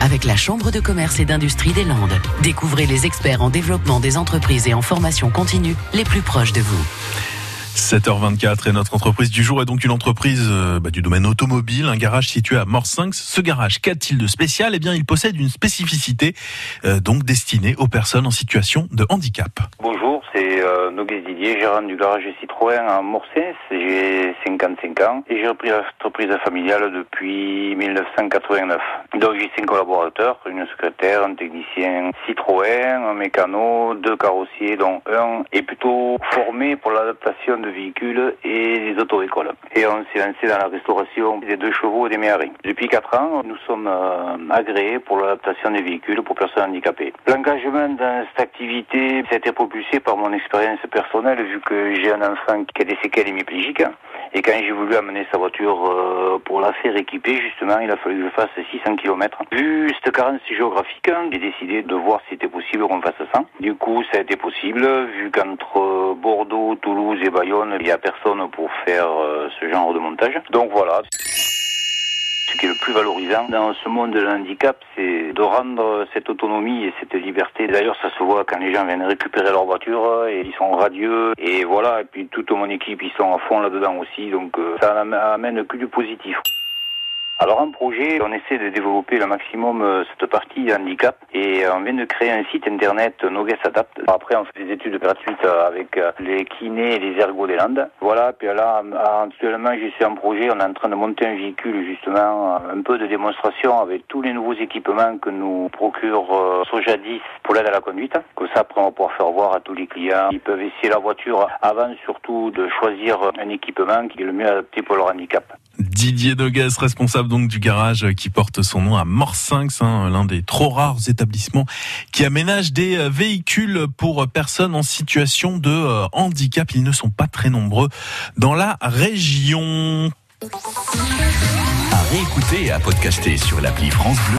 avec la Chambre de commerce et d'industrie des Landes. Découvrez les experts en développement des entreprises et en formation continue les plus proches de vous. 7h24 et notre entreprise du jour est donc une entreprise euh, bah, du domaine automobile, un garage situé à Morsinx. Ce garage, qu'a-t-il de spécial? Eh bien, il possède une spécificité euh, donc destinée aux personnes en situation de handicap. Bonjour, c'est euh, Nogues Didier, gérant du garage Citroën à Morsinx. J'ai 55 ans et j'ai repris l'entreprise familiale depuis 1989. Donc j'ai cinq collaborateurs, une secrétaire, un technicien Citroën, un mécano, deux carrossiers dont un est plutôt formé pour l'adaptation de véhicules et des auto-écoles. Et on s'est lancé dans la restauration des deux chevaux et des méharis. Depuis quatre ans, nous sommes euh, agréés pour l'adaptation des véhicules pour personnes handicapées. L'engagement dans cette activité, été propulsé par mon expérience personnelle vu que j'ai un enfant qui a des séquelles hémiplégiques. Et quand j'ai voulu amener sa voiture euh, pour la faire équiper, justement, il a fallu que je fasse 600 km. Vu cette carence géographique, j'ai décidé de voir si c'était possible qu'on fasse ça. Du coup, ça a été possible, vu qu'entre Bordeaux, Toulouse et Bayonne, il n'y a personne pour faire euh, ce genre de montage. Donc voilà. Ce qui est le plus valorisant dans ce monde de handicap, c'est de rendre cette autonomie et cette liberté. D'ailleurs, ça se voit quand les gens viennent récupérer leur voiture et ils sont radieux. Et voilà, et puis toute mon équipe, ils sont à fond là-dedans aussi. Donc euh, ça amène que du positif. Alors un projet, on essaie de développer le maximum euh, cette partie handicap et on vient de créer un site internet Nogues Adapt. Après on fait des études gratuites avec euh, les kinés et les ergots des Landes. Voilà, puis là actuellement je suis en projet, on est en train de monter un véhicule justement, un peu de démonstration avec tous les nouveaux équipements que nous procure euh, Sojadis pour l'aide à la conduite. Comme ça après on va pouvoir faire voir à tous les clients. Ils peuvent essayer la voiture avant surtout de choisir un équipement qui est le mieux adapté pour leur handicap. Didier Nogues, responsable donc du garage qui porte son nom à Morsinx, hein, l'un des trop rares établissements qui aménage des euh, véhicules pour personnes en situation de euh, handicap. Ils ne sont pas très nombreux dans la région. À réécouter et à podcaster sur l'appli France Bleu.